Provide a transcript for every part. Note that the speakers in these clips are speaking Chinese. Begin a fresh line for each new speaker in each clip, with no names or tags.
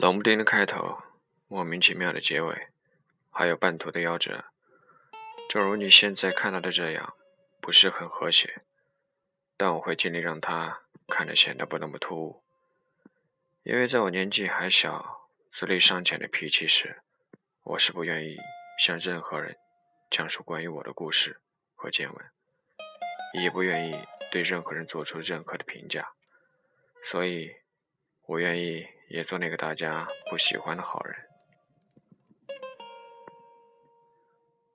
冷不丁的开头，莫名其妙的结尾，还有半途的夭折，正如你现在看到的这样，不是很和谐。但我会尽力让它看着显得不那么突兀，因为在我年纪还小、资历尚浅的脾气时，我是不愿意向任何人讲述关于我的故事和见闻，也不愿意对任何人做出任何的评价，所以，我愿意也做那个大家不喜欢的好人。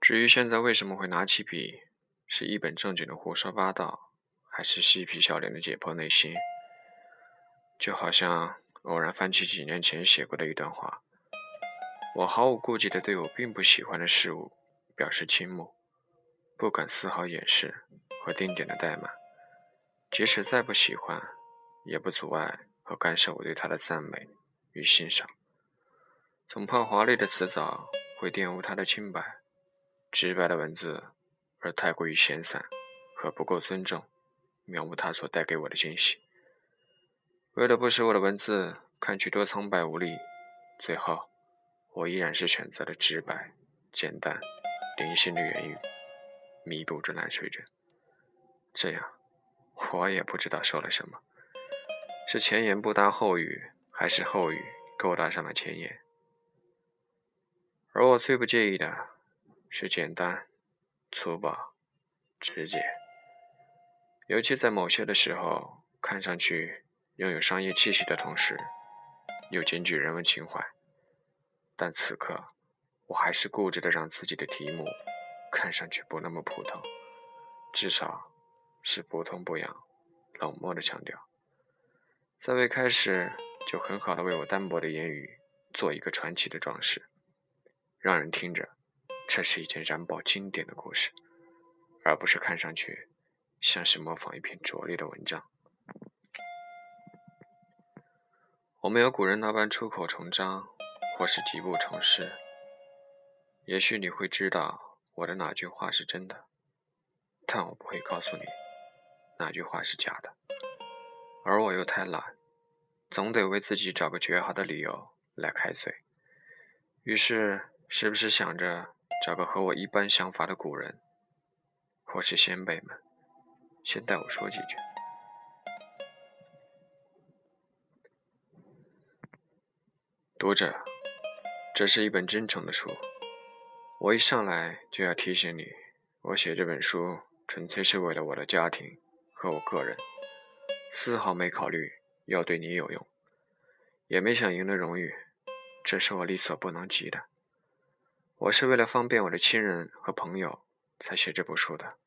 至于现在为什么会拿起笔，是一本正经的胡说八道。还是嬉皮笑脸的解剖内心，就好像偶然翻起几年前写过的一段话。我毫无顾忌地对我并不喜欢的事物表示倾慕，不敢丝毫掩饰和丁点的怠慢。即使再不喜欢，也不阻碍和干涉我对他的赞美与欣赏。总怕华丽的辞藻会玷污他的清白，直白的文字而太过于闲散和不够尊重。描摹他所带给我的惊喜。为了不使我的文字看去多苍白无力，最后我依然是选择了直白、简单、零星的言语，弥补着烂水人。这样，我也不知道说了什么，是前言不搭后语，还是后语勾搭上了前言。而我最不介意的是简单、粗暴、直接。尤其在某些的时候，看上去拥有商业气息的同时，又兼具人文情怀。但此刻，我还是固执的让自己的题目看上去不那么普通，至少是不痛不痒、冷漠的强调。在未开始就很好的为我单薄的言语做一个传奇的装饰，让人听着，这是一件燃爆经典的故事，而不是看上去。像是模仿一篇拙劣的文章。我没有古人那般出口成章，或是疾步成诗。也许你会知道我的哪句话是真的，但我不会告诉你哪句话是假的。而我又太懒，总得为自己找个绝好的理由来开嘴。于是，时不时想着找个和我一般想法的古人，或是先辈们。先代我说几句。读者，这是一本真诚的书。我一上来就要提醒你，我写这本书纯粹是为了我的家庭和我个人，丝毫没考虑要对你有用，也没想赢得荣誉，这是我力所不能及的。我是为了方便我的亲人和朋友才写这部书的。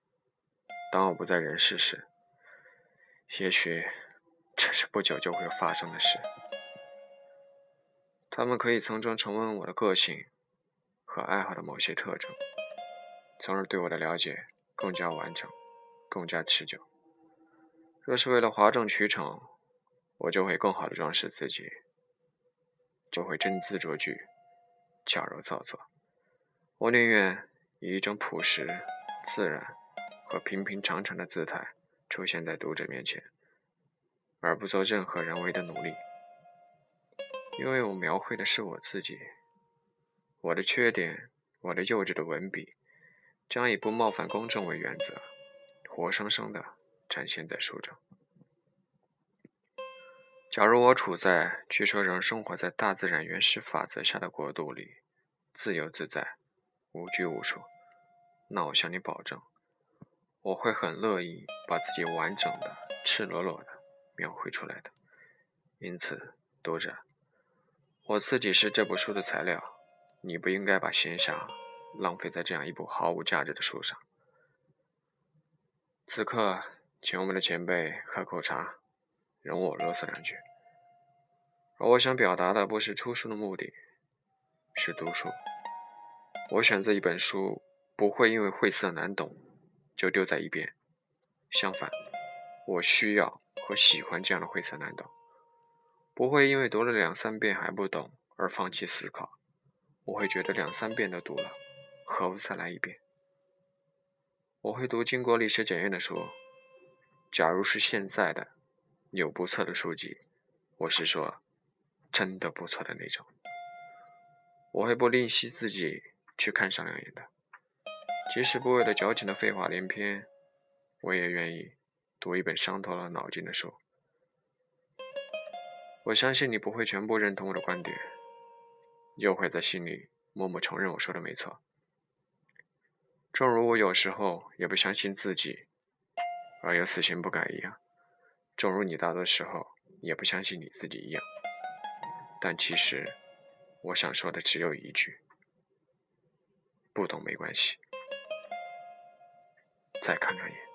当我不在人世时，也许这是不久就会发生的事。他们可以从中重温我的个性和爱好的某些特征，从而对我的了解更加完整、更加持久。若是为了哗众取宠，我就会更好的装饰自己，就会真字着句、矫揉造作。我宁愿以一种朴实、自然。和平平常常的姿态出现在读者面前，而不做任何人为的努力，因为我描绘的是我自己，我的缺点，我的幼稚的文笔，将以不冒犯公众为原则，活生生的展现在书中。假如我处在据说仍生活在大自然原始法则下的国度里，自由自在，无拘无束，那我向你保证。我会很乐意把自己完整的、赤裸裸的描绘出来的。因此，读者，我自己是这部书的材料，你不应该把闲暇浪费在这样一部毫无价值的书上。此刻，请我们的前辈喝口茶，容我啰嗦两句。而我想表达的不是出书的目的，是读书。我选择一本书，不会因为晦涩难懂。就丢在一边。相反，我需要和喜欢这样的晦涩难懂，不会因为读了两三遍还不懂而放弃思考。我会觉得两三遍都读了，何不再来一遍？我会读经过历史检验的书。假如是现在的有不错的书籍，我是说真的不错的那种。我会不吝惜自己去看上两眼的，即使不为了矫情的废话连篇，我也愿意读一本伤透了脑筋的书。我相信你不会全部认同我的观点，又会在心里默默承认我说的没错。正如我有时候也不相信自己，而又死性不改一样；正如你大多时候也不相信你自己一样。但其实，我想说的只有一句：不懂没关系，再看两眼。